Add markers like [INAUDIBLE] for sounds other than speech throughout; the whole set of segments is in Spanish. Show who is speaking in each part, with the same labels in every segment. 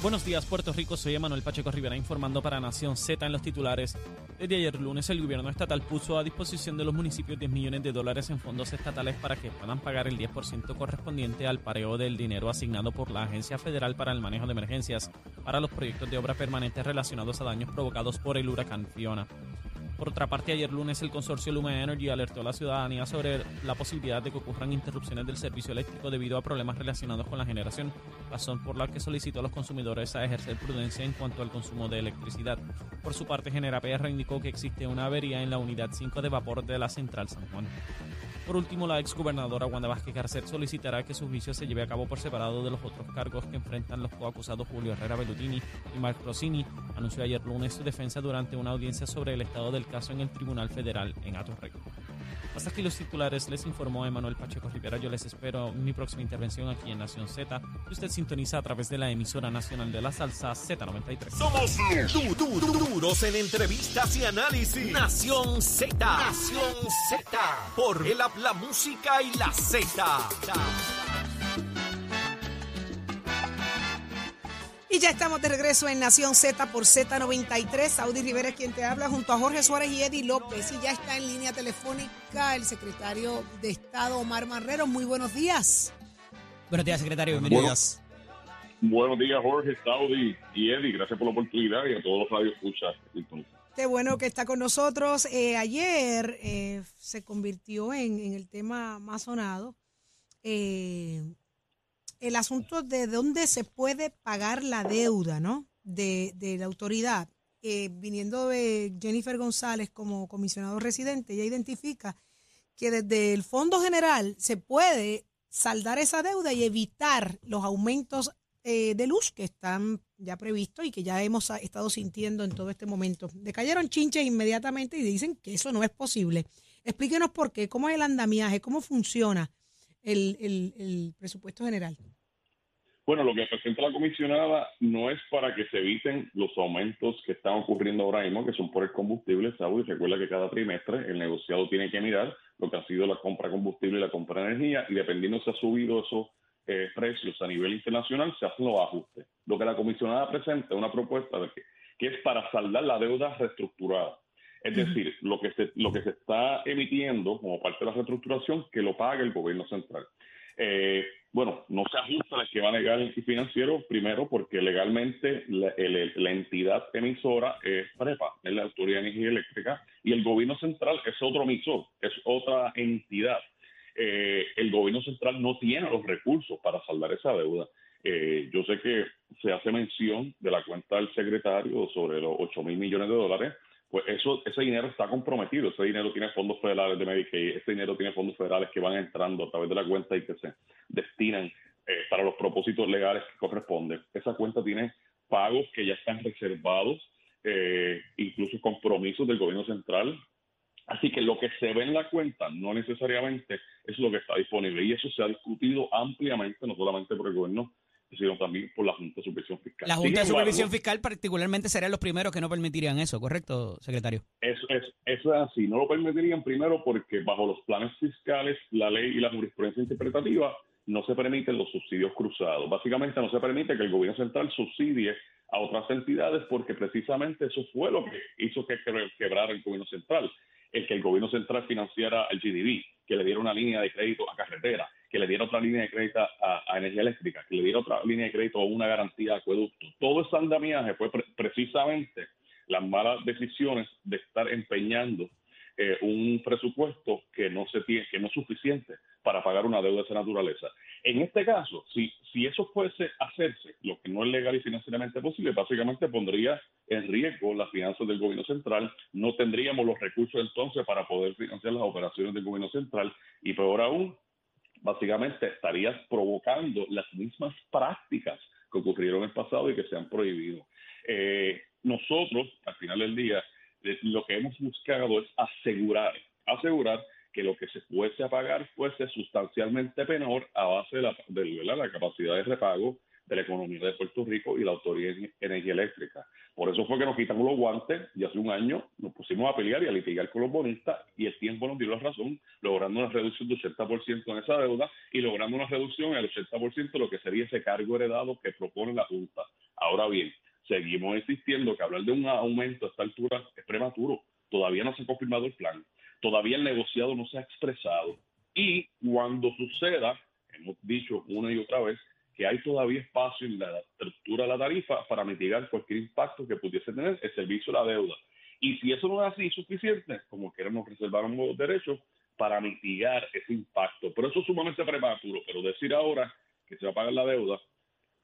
Speaker 1: Buenos días, Puerto Rico. Soy Emanuel Pacheco Rivera informando para Nación Z en los titulares. Desde ayer lunes, el gobierno estatal puso a disposición de los municipios 10 millones de dólares en fondos estatales para que puedan pagar el 10% correspondiente al pareo del dinero asignado por la Agencia Federal para el Manejo de Emergencias para los proyectos de obra permanente relacionados a daños provocados por el huracán Fiona. Por otra parte, ayer lunes el consorcio Luma Energy alertó a la ciudadanía sobre la posibilidad de que ocurran interrupciones del servicio eléctrico debido a problemas relacionados con la generación, razón por la que solicitó a los consumidores a ejercer prudencia en cuanto al consumo de electricidad. Por su parte, Genera PR indicó que existe una avería en la unidad 5 de vapor de la central San Juan. Por último, la exgobernadora Wanda Vázquez Garcet solicitará que su juicio se lleve a cabo por separado de los otros cargos que enfrentan los coacusados Julio Herrera Bellutini y Mark Rossini, anunció ayer lunes su defensa durante una audiencia sobre el estado del caso en el Tribunal Federal en Atorrey. Hasta aquí los titulares, les informó Emanuel Pacheco Rivera. Yo les espero mi próxima intervención aquí en Nación Z, usted sintoniza a través de la emisora nacional de la salsa Z93.
Speaker 2: Somos du- du- du- duros en entrevistas y análisis. Nación Z. Nación Z. Por el app La Música y la Z.
Speaker 3: Y ya estamos de regreso en Nación Z por Z93. Saudi Rivera es quien te habla junto a Jorge Suárez y Eddie López. Y ya está en línea telefónica el secretario de Estado Omar Marrero. Muy buenos días.
Speaker 4: Buenos días, secretario.
Speaker 5: Bienvenidos. Buenos días, Jorge, Saudi y Eddie. Gracias por la oportunidad y a todos los radios escuchas.
Speaker 3: Qué bueno que está con nosotros. Eh, ayer eh, se convirtió en, en el tema más sonado eh, el asunto de dónde se puede pagar la deuda, ¿no? De, la autoridad. Eh, viniendo de Jennifer González como comisionado residente, ella identifica que desde el Fondo General se puede saldar esa deuda y evitar los aumentos eh, de luz que están ya previstos y que ya hemos estado sintiendo en todo este momento. Le cayeron chinches inmediatamente y dicen que eso no es posible. Explíquenos por qué, cómo es el andamiaje, cómo funciona el presupuesto general.
Speaker 5: Bueno, lo que presenta la comisionada no es para que se eviten los aumentos que están ocurriendo ahora mismo, que son por el combustible, Saudi. Recuerda que cada trimestre el negociado tiene que mirar lo que ha sido la compra de combustible y la compra de energía, y dependiendo si ha subido esos eh, precios a nivel internacional, se hacen los ajustes. Lo que la comisionada presenta es una propuesta de que, que es para saldar la deuda reestructurada. Es decir, lo que, se, lo que se está emitiendo como parte de la reestructuración, que lo pague el gobierno central. Eh, bueno, no se ajusta al esquema legal y financiero, primero porque legalmente la, el- la entidad emisora es PREPA, es la Autoridad de Energía Eléctrica, y el gobierno central es otro emisor, es otra entidad. Eh, el gobierno central no tiene los recursos para saldar esa deuda. Eh, yo sé que se hace mención de la cuenta del secretario sobre los 8 mil millones de dólares, pues eso, ese dinero está comprometido, ese dinero tiene fondos federales de Medicaid, ese dinero tiene fondos federales que van entrando a través de la cuenta y que se destinan eh, para los propósitos legales que corresponden. Esa cuenta tiene pagos que ya están reservados, eh, incluso compromisos del gobierno central. Así que lo que se ve en la cuenta no necesariamente es lo que está disponible y eso se ha discutido ampliamente, no solamente por el gobierno, sino también por la Junta de Supervisión Fiscal.
Speaker 4: La Junta de Supervisión Fiscal particularmente serían los primeros que no permitirían eso, ¿correcto, secretario?
Speaker 5: Eso es, eso es así. No lo permitirían primero porque bajo los planes fiscales, la ley y la jurisprudencia interpretativa no se permiten los subsidios cruzados. Básicamente no se permite que el gobierno central subsidie a otras entidades porque precisamente eso fue lo que hizo que que- quebrara el gobierno central. El que el gobierno central financiara el GDP, que le diera una línea de crédito a carretera, que le diera otra línea de crédito a, a energía eléctrica, que le diera otra línea de crédito a una garantía de acueducto. Todo ese andamiaje fue pre- precisamente las malas decisiones de estar empeñando eh, un presupuesto que no se tiene, que no es suficiente para pagar una deuda de esa naturaleza. En este caso, si, si eso fuese hacerse, lo que no es legal y financieramente posible, básicamente pondría en riesgo las finanzas del gobierno central, no tendríamos los recursos entonces para poder financiar las operaciones del gobierno central y peor aún, básicamente estarías provocando las mismas prácticas que ocurrieron en el pasado y que se han prohibido. Eh, nosotros, al final del día, eh, lo que hemos buscado es asegurar, asegurar que lo que se fuese a pagar fuese sustancialmente menor a base de la, de, la capacidad de repago de la economía de Puerto Rico y la Autoridad de Energía Eléctrica. Por eso fue que nos quitamos los guantes y hace un año nos pusimos a pelear y a litigar con los bonistas y el tiempo nos dio la razón, logrando una reducción del 80% en esa deuda y logrando una reducción del 80% de lo que sería ese cargo heredado que propone la Junta. Ahora bien, seguimos insistiendo que hablar de un aumento a esta altura es prematuro. Todavía no se ha confirmado el plan, todavía el negociado no se ha expresado y cuando suceda, hemos dicho una y otra vez, que hay todavía espacio en la estructura de la tarifa para mitigar cualquier impacto que pudiese tener el servicio de la deuda. Y si eso no es así suficiente, como queremos reservar los derechos para mitigar ese impacto. Pero eso es sumamente prematuro, pero decir ahora que se va a pagar la deuda.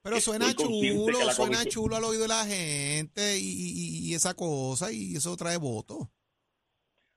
Speaker 6: Pero suena chulo, suena chulo al oído de la gente y, y esa cosa, y eso trae votos.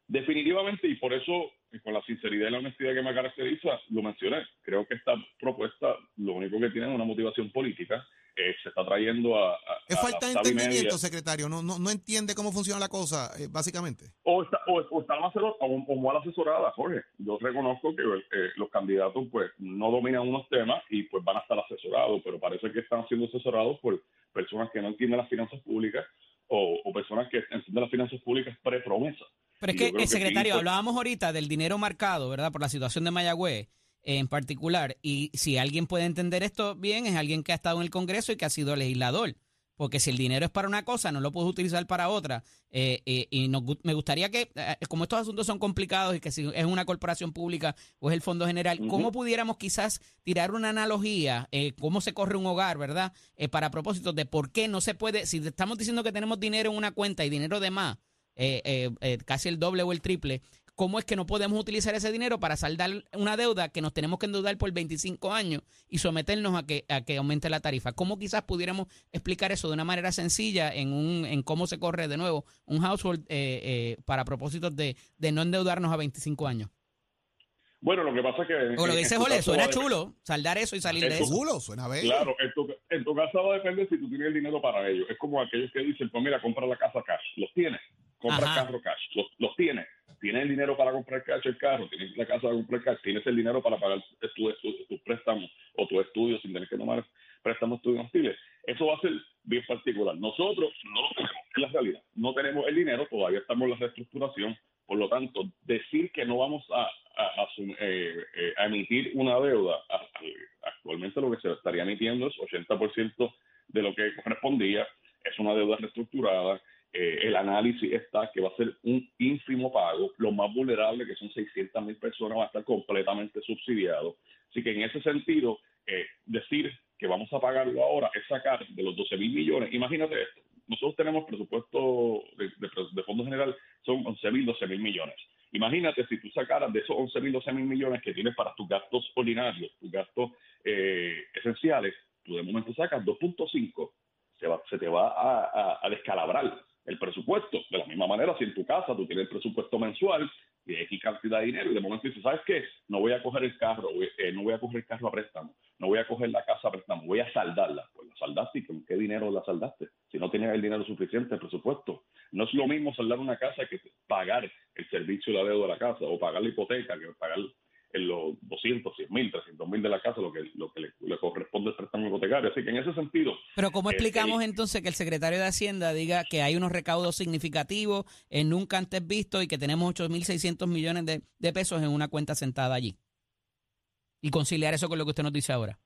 Speaker 5: Definitivamente, y por eso, con la sinceridad y la honestidad que me caracteriza, lo mencioné. Creo que esta propuesta lo único que tiene es una motivación política. Eh, se está trayendo a.
Speaker 6: es falta de entendimiento, secretario. No, no, no entiende cómo funciona la cosa, eh, básicamente.
Speaker 5: O está, o, está mal, o, mal asesorada, Jorge. Yo reconozco que eh, los candidatos pues no dominan unos temas y pues van a estar asesorados, pero parece que están siendo asesorados por personas que no entienden las finanzas públicas o, o personas que entienden las finanzas públicas pre-promesa.
Speaker 4: Pero es que, el secretario, hablábamos ahorita del dinero marcado, ¿verdad? Por la situación de Mayagüez en particular. Y si alguien puede entender esto bien, es alguien que ha estado en el Congreso y que ha sido legislador. Porque si el dinero es para una cosa, no lo puedes utilizar para otra. Eh, eh, y me gustaría que, eh, como estos asuntos son complicados y que si es una corporación pública o es el Fondo General, ¿cómo pudiéramos quizás tirar una analogía, cómo se corre un hogar, ¿verdad? para propósito de por qué no se puede, si estamos diciendo que tenemos dinero en una cuenta y dinero de más, eh, eh, eh, casi el doble o el triple, ¿cómo es que no podemos utilizar ese dinero para saldar una deuda que nos tenemos que endeudar por 25 años y someternos a que, a que aumente la tarifa? ¿Cómo quizás pudiéramos explicar eso de una manera sencilla en, un, en cómo se corre de nuevo un household para propósitos de, de no endeudarnos a 25 años?
Speaker 5: Bueno, lo que pasa es que...
Speaker 4: O lo que dice Jole, suena chulo, saldar eso y salir de eso.
Speaker 6: Chulo, suena bien.
Speaker 5: Claro, en tu, en tu, casa va a depender si tú tienes el dinero para ello. Es como aquellos que dicen, pues mira, compra la casa cash. ¿Los tienes? Compra carro cash, los, los tienes, tienes el dinero para comprar cash el carro, tienes la casa para comprar cash, tienes el dinero para pagar tus tu, préstamos o tu estudio sin tener que tomar préstamos estudiantiles. Eso va a ser bien particular. Nosotros no lo tenemos, en la realidad. No tenemos el dinero, todavía estamos en la reestructuración. Por lo tanto, decir que no vamos a, a, eh, eh, emitir una deuda, actualmente lo que se estaría emitiendo es 80% de lo que correspondía, es una deuda reestructurada eh, el análisis está que va a ser un ínfimo pago. Lo más vulnerable, que son 600 mil personas, va a estar completamente subsidiado. Así que en ese sentido, eh, decir que vamos a pagarlo ahora es sacar de los 12 mil millones. Imagínate esto. Nosotros tenemos presupuesto de, de, Fondo General, son 11 mil, 12 mil millones. Imagínate si tú sacaras de esos 11 mil, 12 mil millones que tienes para tus gastos ordinarios, tus gastos eh, esenciales, tú de momento sacas 2.5, se, se te va a, a descalabrar el presupuesto. De la misma manera, si en tu casa tú tienes el presupuesto mensual de X cantidad de dinero y de momento dices, ¿sabes qué? No voy a coger el carro, eh, no voy a coger el carro a préstamo, no voy a coger la casa a préstamo, voy a saldarla. Pues la saldaste y con qué dinero la saldaste. Si no tienes el dinero suficiente, el presupuesto. No es lo mismo saldar una casa que pagar el servicio de la deuda de la casa o pagar la hipoteca, que pagar en los 200, 100 mil, 300 mil de la casa, lo que, lo que le, hipotecario. Así que en ese sentido.
Speaker 4: Pero, ¿cómo eh, explicamos entonces que el secretario de Hacienda diga que hay unos recaudos significativos en nunca antes visto y que tenemos 8.600 millones de, de pesos en una cuenta sentada allí? Y conciliar eso con lo que usted nos dice ahora.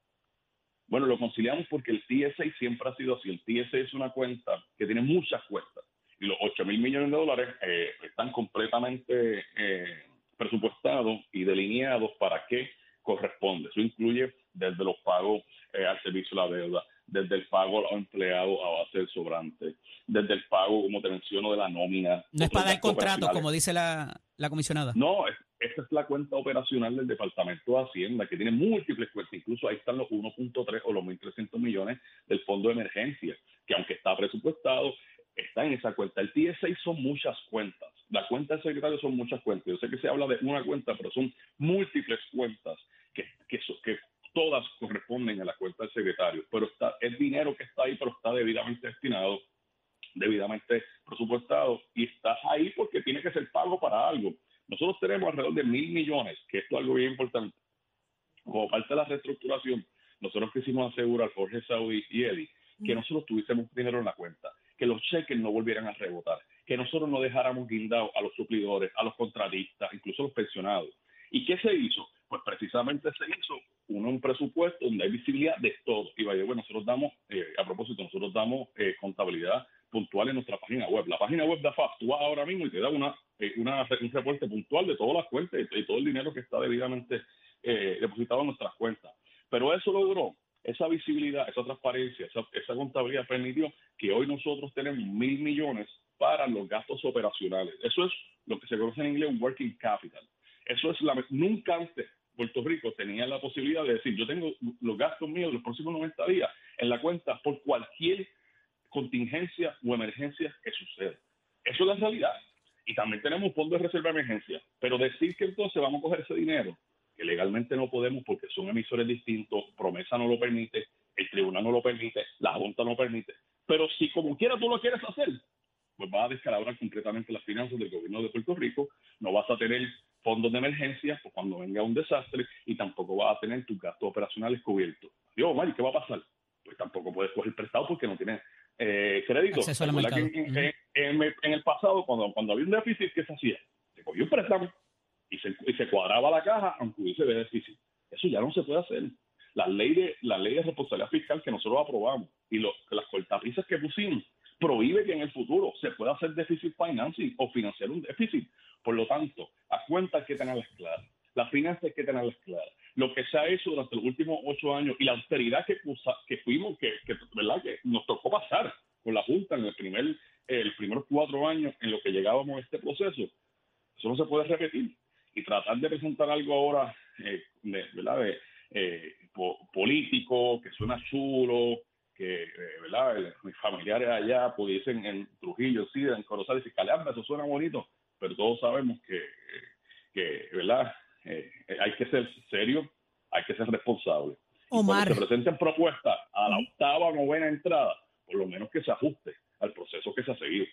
Speaker 5: Bueno, lo conciliamos porque el TSA siempre ha sido así. El TSA es una cuenta que tiene muchas cuentas y los 8 mil millones de dólares eh, están completamente eh, presupuestados y delineados para qué corresponde. Eso incluye desde los pagos eh, al servicio de la deuda, desde el pago a los empleados a base del sobrante, desde el pago, como te menciono, de la nómina.
Speaker 4: No es para el contrato, como dice la, la comisionada.
Speaker 5: No, esta es la cuenta operacional del Departamento de Hacienda, que tiene múltiples cuentas. Incluso ahí están los 1.3 o los 1.300 millones del Fondo de Emergencia, que aunque está presupuestado, está en esa cuenta. El TSA son muchas cuentas. La cuenta del secretario son muchas cuentas. Yo sé que se habla de una cuenta, pero son múltiples cuentas que, que, que todas corresponden a la cuenta del secretario. Pero está, es dinero que está ahí, pero está debidamente destinado, debidamente presupuestado y está ahí porque tiene que ser pago para algo. Nosotros tenemos alrededor de mil millones, que esto es algo bien importante. Como parte de la reestructuración, nosotros quisimos asegurar, Jorge Saudi y Eddie, que nosotros tuviésemos dinero en la cuenta, que los cheques no volvieran a rebotar, que nosotros no dejáramos guindados a los suplidores, a los contratistas, incluso a los pensionados. ¿Y qué se hizo? Pues precisamente se hizo uno, un presupuesto donde hay visibilidad de todo. Y vaya, bueno, nosotros damos, eh, a propósito, nosotros damos eh, contabilidad puntual en nuestra página web. La página web de AFAP, tú ahora mismo y te da una, eh, una un reporte puntual de todas las cuentas y, todo el dinero que está debidamente depositado en nuestras cuentas. Pero eso logró, esa visibilidad, esa transparencia, esa, esa contabilidad permitió que hoy nosotros tenemos mil millones para los gastos operacionales. Eso es lo que se conoce en inglés un working capital. Eso es la nunca antes Puerto Rico tenía la posibilidad de decir, yo tengo los gastos míos los próximos 90 días en la cuenta por cualquier contingencia o emergencia que suceda. Eso es la realidad. Y también tenemos un fondo de reserva de emergencia. Pero decir que entonces vamos a coger ese dinero, que legalmente no podemos porque son emisores distintos, promesa no lo permite, el tribunal no lo permite, la Junta no permite. Pero si como quiera tú lo quieres hacer, pues vas a descalabrar completamente las finanzas del gobierno de Puerto Rico, no vas a tener fondos de emergencia pues cuando venga un desastre y tampoco vas a tener tus gastos operacionales cubiertos. Digo, Mari, ¿qué va a pasar? Pues tampoco puedes coger prestado porque no tienes eh, crédito. en, el pasado, cuando, cuando había un déficit, ¿qué se hacía? Se cogió un préstamo y se, y se cuadraba la caja aunque hubiese déficit. Eso ya no se puede hacer. La ley de, la ley de responsabilidad fiscal que nosotros aprobamos y lo, las cortapisas que pusimos prohíbe que en el futuro se pueda hacer déficit financing o financiar un déficit. Por lo tanto, a cuenta hay que tenerlas claras. Las finanzas hay que tenerlas claras. Lo que se ha hecho durante los últimos ocho años y la austeridad que, que fuimos, que, ¿verdad? que nos tocó pasar con la Junta en el primer, el primeros cuatro años en lo que llegábamos a este proceso, eso no se puede repetir. Y tratar de presentar algo ahora, eh, ¿verdad? De, eh, político, que suena chulo, que. Allá pudiesen en Trujillo, sí, en Corozal y Fiscalamba, eso suena bonito, pero todos sabemos que, que ¿verdad? Eh, hay que ser serio, hay que ser responsable.
Speaker 3: Omar.
Speaker 5: cuando se presenten propuestas a la octava o novena entrada, por lo menos que se ajuste al proceso que se ha seguido.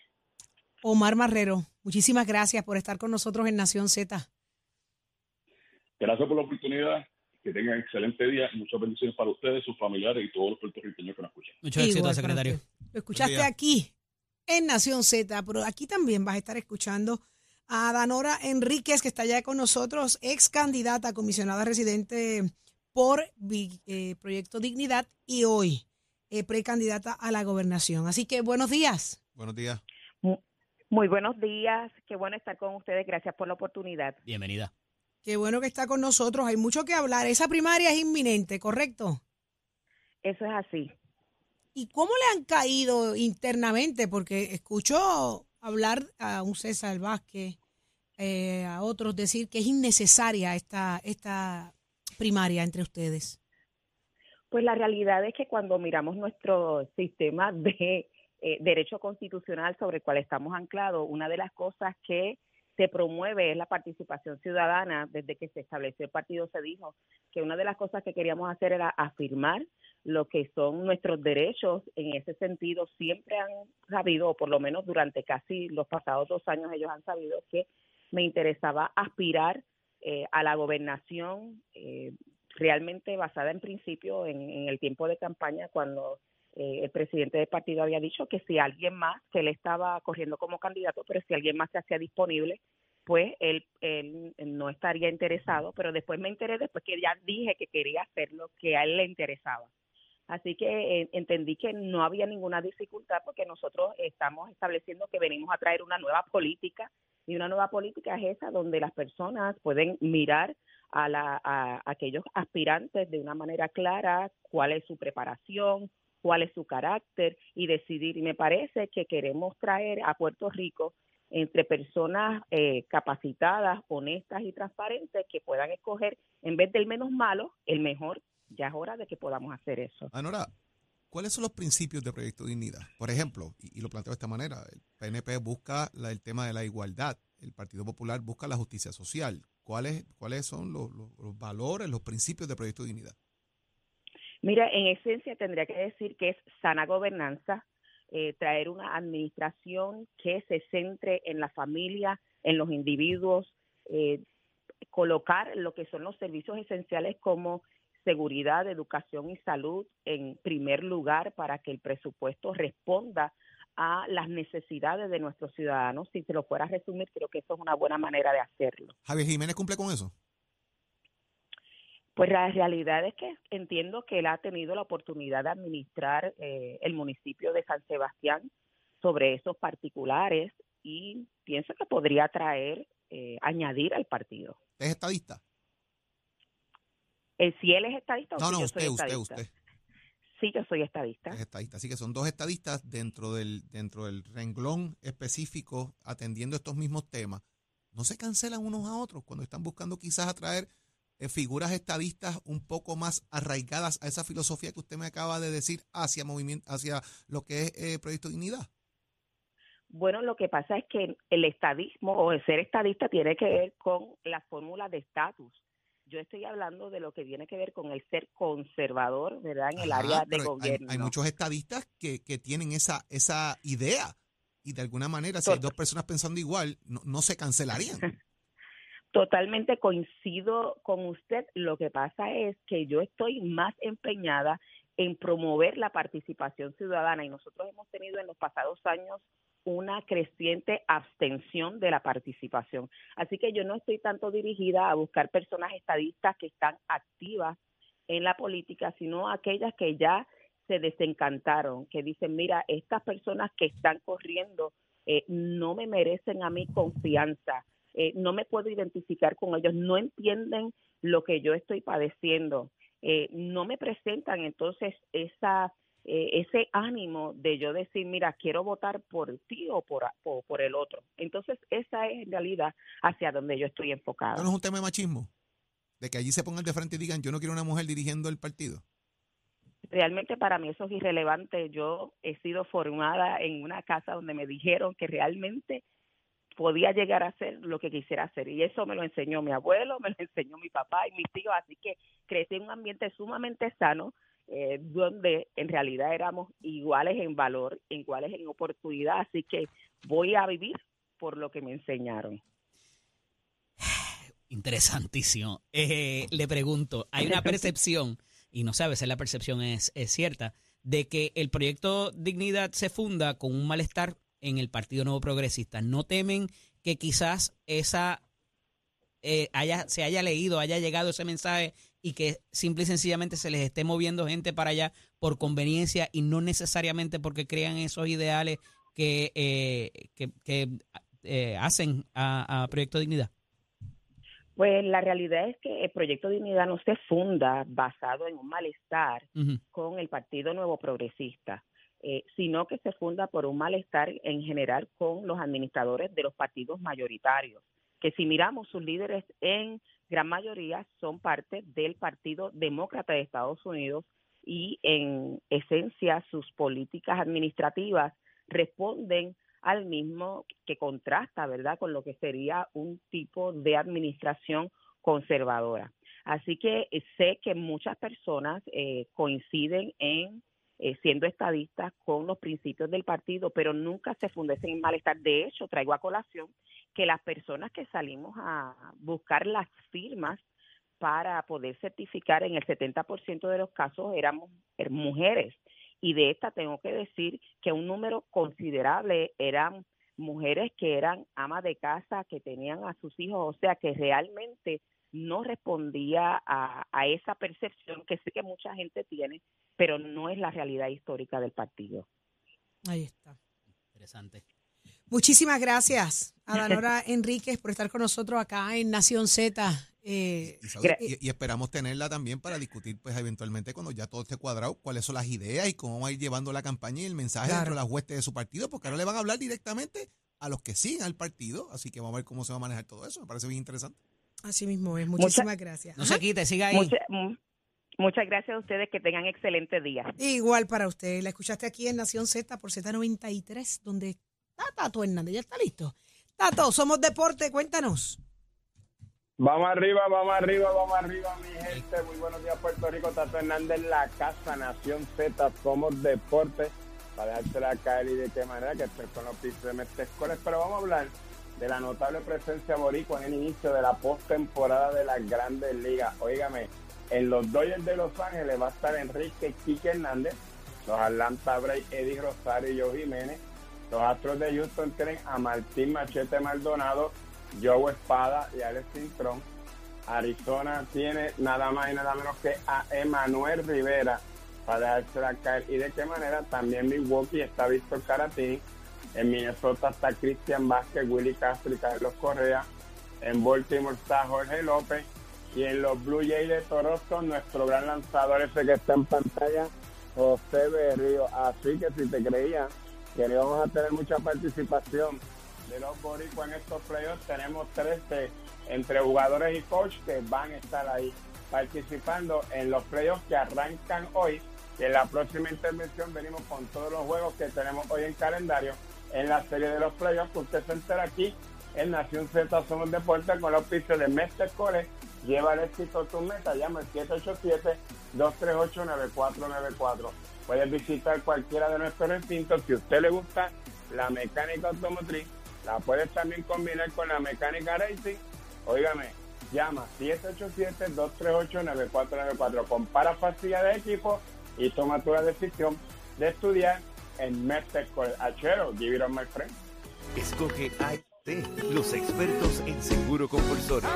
Speaker 3: Omar Marrero, muchísimas gracias por estar con nosotros en Nación Z.
Speaker 5: Gracias por la oportunidad que tengan excelente día. Muchas bendiciones para ustedes, sus familiares y todos los puertorriqueños que nos escuchan.
Speaker 4: Muchas gracias, secretario.
Speaker 3: Lo escuchaste aquí en Nación Z, pero aquí también vas a estar escuchando a Danora Enríquez, que está ya con nosotros, ex candidata a comisionada residente por eh, Proyecto Dignidad y hoy eh, precandidata a la gobernación. Así que buenos días.
Speaker 6: Buenos días.
Speaker 7: Muy buenos días, qué bueno estar con ustedes, gracias por la oportunidad.
Speaker 4: Bienvenida.
Speaker 3: Qué bueno que está con nosotros. Hay mucho que hablar. Esa primaria es inminente, ¿correcto?
Speaker 7: Eso es así.
Speaker 3: ¿Y cómo le han caído internamente? Porque escucho hablar a un César Vázquez, eh, a otros decir que es innecesaria esta, esta primaria entre ustedes.
Speaker 7: Pues la realidad es que cuando miramos nuestro sistema de eh, derecho constitucional sobre el cual estamos anclados, una de las cosas que se promueve es la participación ciudadana. Desde que se estableció el partido se dijo que una de las cosas que queríamos hacer era afirmar lo que son nuestros derechos. En ese sentido, siempre han sabido, o por lo menos durante casi los pasados dos años, ellos han sabido que me interesaba aspirar eh, a la gobernación eh, realmente basada en principio en, el tiempo de campaña cuando eh, el presidente del partido había dicho que si alguien más, que él estaba corriendo como candidato, pero si alguien más se hacía disponible, pues él, él no estaría interesado, pero después me enteré después que ya dije que quería hacer lo que a él le interesaba. Así que eh, entendí que no había ninguna dificultad porque nosotros estamos estableciendo que venimos a traer una nueva política y una nueva política es esa donde las personas pueden mirar a, la, a aquellos aspirantes de una manera clara cuál es su preparación, cuál es su carácter y decidir. Y me parece que queremos traer a Puerto Rico entre personas eh, capacitadas, honestas y transparentes que puedan escoger, en vez del menos malo, el mejor. Ya es hora de que podamos hacer eso.
Speaker 6: Anora, ¿cuáles son los principios de Proyecto Dignidad? Por ejemplo, y, lo planteo de esta manera, el PNP busca el tema de la igualdad, el Partido Popular busca la justicia social. ¿Cuáles, cuáles son los, los valores, los principios de Proyecto Dignidad?
Speaker 7: Mira, en esencia tendría que decir que es sana gobernanza, eh, traer una administración que se centre en la familia, en los individuos, eh, colocar lo que son los servicios esenciales como seguridad, educación y salud en primer lugar para que el presupuesto responda a las necesidades de nuestros ciudadanos. Si se lo fuera a resumir, creo que eso es una buena manera de hacerlo.
Speaker 6: Javier Jiménez cumple con eso.
Speaker 7: Pues la realidad es que entiendo que él ha tenido la oportunidad de administrar eh, el municipio de San Sebastián sobre esos particulares y pienso que podría traer, eh, añadir al partido.
Speaker 6: ¿Es estadista?
Speaker 7: Eh, si él es estadista o
Speaker 6: No,
Speaker 7: si
Speaker 6: no,
Speaker 7: yo
Speaker 6: usted,
Speaker 7: soy
Speaker 6: usted,
Speaker 7: estadista.
Speaker 6: usted.
Speaker 7: Sí, yo soy estadista.
Speaker 6: Es estadista. Así que son dos estadistas dentro del, dentro del renglón específico atendiendo estos mismos temas. No se cancelan unos a otros cuando están buscando quizás atraer figuras estadistas un poco más arraigadas a esa filosofía que usted me acaba de decir hacia movimiento, hacia lo que es eh, Proyecto Dignidad.
Speaker 7: Bueno, lo que pasa es que el estadismo o el ser estadista tiene que ver con la fórmula de estatus. Yo estoy hablando de lo que tiene que ver con el ser conservador, ¿verdad? En el
Speaker 6: Ajá,
Speaker 7: área de
Speaker 6: hay-
Speaker 7: gobierno.
Speaker 6: Hay, muchos estadistas que, que tienen esa, esa idea y de alguna manera, si hay dos personas pensando igual, no, no se cancelarían. [LAUGHS]
Speaker 7: Totalmente coincido con usted. Lo que pasa es que yo estoy más empeñada en promover la participación ciudadana y nosotros hemos tenido en los pasados años una creciente abstención de la participación. Así que yo no estoy tanto dirigida a buscar personas estadistas que están activas en la política, sino aquellas que ya se desencantaron, que dicen, mira, estas personas que están corriendo eh, no me merecen a mí confianza, eh, no me puedo identificar con ellos, no entienden lo que yo estoy padeciendo, eh, no me presentan entonces esa eh, ese ánimo de yo decir, mira, quiero votar por ti o por, o por el otro. Entonces, esa es en realidad hacia donde yo estoy enfocada.
Speaker 6: ¿No es un tema de machismo? De que allí se pongan de frente y digan, yo no quiero una mujer dirigiendo el partido.
Speaker 7: Realmente para mí eso es irrelevante. Yo he sido formada en una casa donde me dijeron que realmente podía llegar a hacer lo que quisiera hacer. Y eso me lo enseñó mi abuelo, me lo [LAUGHS] enseñó mi papá y mis tíos. Así que crecí en un ambiente sumamente sano, eh, donde en realidad éramos iguales en valor, iguales en oportunidad. Así que voy a vivir por lo que me enseñaron. [SIGHS]
Speaker 4: Interesantísimo. Eh, le pregunto, hay una percepción, y no a veces la percepción es, es cierta, de que el proyecto Dignidad se funda con un malestar en el Partido Nuevo Progresista. ¿No temen que quizás esa eh, haya, se haya leído, haya llegado ese mensaje y que simple y sencillamente se les esté moviendo gente para allá por conveniencia y no necesariamente porque crean esos ideales que, eh, que, que, eh, hacen a, a Proyecto Dignidad?
Speaker 7: Pues la realidad es que el Proyecto Dignidad no se funda basado en un malestar con el Partido Nuevo Progresista, eh, sino que se funda por un malestar en general con los administradores de los partidos mayoritarios, que si miramos sus líderes en gran mayoría son parte del Partido Demócrata de Estados Unidos y en esencia sus políticas administrativas responden al mismo que contrasta, ¿verdad?, con lo que sería un tipo de administración conservadora. Así que eh, sé que muchas personas eh, coinciden en eh, siendo estadistas con los principios del partido, pero nunca se fundesen en malestar. De hecho, traigo a colación que las personas que salimos a buscar las firmas para poder certificar en el 70% de los casos éramos er, mujeres. Y de esta tengo que decir que un número considerable eran mujeres que eran amas de casa, que tenían a sus hijos, o sea que realmente no respondía a, a esa percepción que sé que mucha gente tiene, pero no es la realidad histórica del partido.
Speaker 3: Ahí está.
Speaker 4: Interesante.
Speaker 3: Muchísimas gracias a Danora [LAUGHS] Enríquez por estar con nosotros acá en Nación Z. Eh,
Speaker 6: y- y esperamos tenerla también para discutir, pues eventualmente cuando ya todo esté cuadrado, cuáles son las ideas y cómo va a ir llevando la campaña y el mensaje
Speaker 3: Claro.
Speaker 6: dentro de las huestes de su partido, porque ahora le van a hablar directamente a los que siguen al partido, así que vamos a ver cómo se va a manejar todo eso, me parece bien interesante.
Speaker 3: Así mismo es. Muchísimas gracias.
Speaker 4: No se quite, siga ahí.
Speaker 7: Mucha- mu- muchas gracias a ustedes, que tengan excelente día.
Speaker 3: Igual para usted. La escuchaste aquí en Nación Z por Z93, donde está Tato Hernández. ¿Ya está listo? Tato, somos deporte, cuéntanos.
Speaker 8: Vamos arriba, vamos arriba, vamos arriba, mi gente. Muy buenos días, Puerto Rico. Tato Hernández, la casa Nación Z. Somos deporte. Para dejársela caer y de qué manera que estoy con los pisos de Mestre Escoles. Pero vamos a hablar de la notable presencia boricua en el inicio de la postemporada de las grandes ligas. Óigame, en los Dodgers de Los Ángeles va a estar Enrique Quique Hernández, los Atlanta Braves Eddie Rosario y Joe Jiménez, los Astros de Houston tienen a Martín Machete Maldonado, Joe Espada y Alex Cintrón. Arizona tiene nada más y nada menos que a Emanuel Rivera para dejársela caer. ¿Y de qué manera? También Milwaukee está Víctor Caratini. En Minnesota está Cristian Vázquez, Willy Castro y Carlos Correa. En Baltimore está Jorge López. Y en los Blue Jays de Toronto, nuestro gran lanzador ese que está en pantalla, José Berrío. Así que si te creías que íbamos a tener mucha participación de los boricuas en estos playoffs, tenemos 13 entre jugadores y coach que van a estar ahí participando en los playoffs que arrancan hoy. Y en la próxima intervención venimos con todos los juegos que tenemos hoy en calendario en la serie de los playoffs usted se entera aquí en Nación Z Somos Deportes con los pisos de Mestre Core. Lleva el éxito a tu meta, llama al 787-238-9494. Puedes visitar cualquiera de nuestros recintos. Si a usted le gusta la mecánica automotriz, la puedes también combinar con la mecánica racing. Óigame, llama 787-238-9494. Compara facilidad de equipo y toma tu decisión de estudiar en Mertec Achero. Give it on my friend.
Speaker 2: Escoge AIT, los expertos en seguro compulsorio.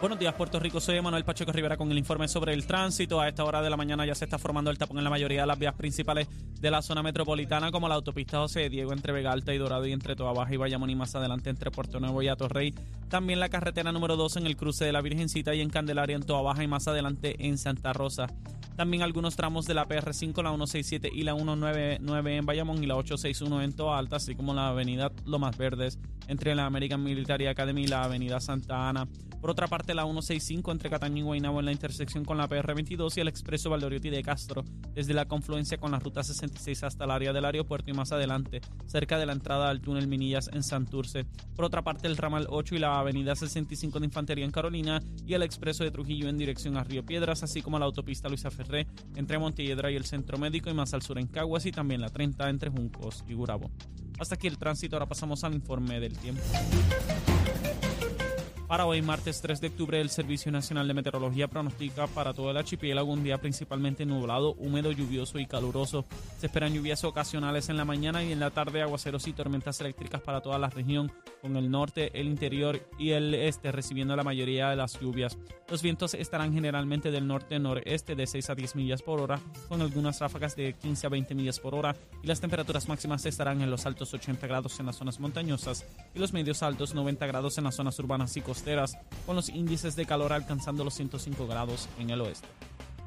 Speaker 1: Buenos días, Puerto Rico. Soy Manuel Pacheco Rivera con el informe sobre el tránsito. A esta hora de la mañana ya se está formando el tapón en la mayoría de las vías principales de la zona metropolitana, como la autopista José Diego entre Vega Alta y Dorado y entre Toa Baja y Bayamón y más adelante entre Puerto Nuevo y Atorrey. También la carretera número 2 en el cruce de la Virgencita y en Candelaria en Toa Baja y más adelante en Santa Rosa. También algunos tramos de la PR5, la 167 y la 199 en Bayamón y la 861 en Toa Alta, así como la avenida Lomas Verdes entre la American Military Academy y la avenida Santa Ana. Por otra parte, la 165 entre Cataño y Guaynabo en la intersección con la PR22 y el expreso Valdoriotti de Castro, desde la confluencia con la ruta 66 hasta el área del aeropuerto y más adelante, cerca de la entrada al túnel Minillas en Santurce. Por otra parte, el ramal 8 y la avenida 65 de Infantería en Carolina y el expreso de Trujillo en dirección a Río Piedras, así como la autopista Luisa Ferré entre Montelledra y el Centro Médico y más al sur en Caguas y también la 30 entre Juncos y Gurabo. Hasta aquí el tránsito, ahora pasamos al informe del tiempo. Para hoy, martes 3 de octubre, el Servicio Nacional de Meteorología pronostica para todo el archipiélago un día principalmente nublado, húmedo, lluvioso y caluroso. Se esperan lluvias ocasionales en la mañana y en la tarde, aguaceros y tormentas eléctricas para toda la región, con el norte, el interior y el este recibiendo la mayoría de las lluvias. Los vientos estarán generalmente del norte-noreste de 6 a 10 millas por hora, con algunas ráfagas de 15 a 20 millas por hora, y las temperaturas máximas estarán en los altos 80 grados en las zonas montañosas y los medios altos 90 grados en las zonas urbanas y costeras con los índices de calor alcanzando los 105 grados en el oeste.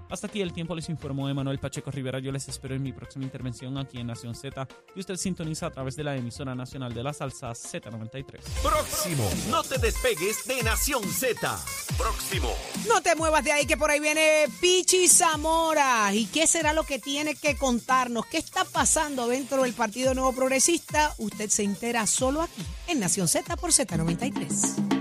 Speaker 1: Hasta aquí el tiempo les informó Emanuel Pacheco Rivera. Yo les espero en mi próxima intervención aquí en Nación Z y usted sintoniza a través de la emisora nacional de la salsa Z93.
Speaker 2: Próximo, no te despegues de Nación Z. Próximo.
Speaker 3: No te muevas de ahí que por ahí viene Pichi Zamora. ¿Y qué será lo que tiene que contarnos? ¿Qué está pasando dentro del Partido Nuevo Progresista? Usted se entera solo aquí en Nación Z por Z93.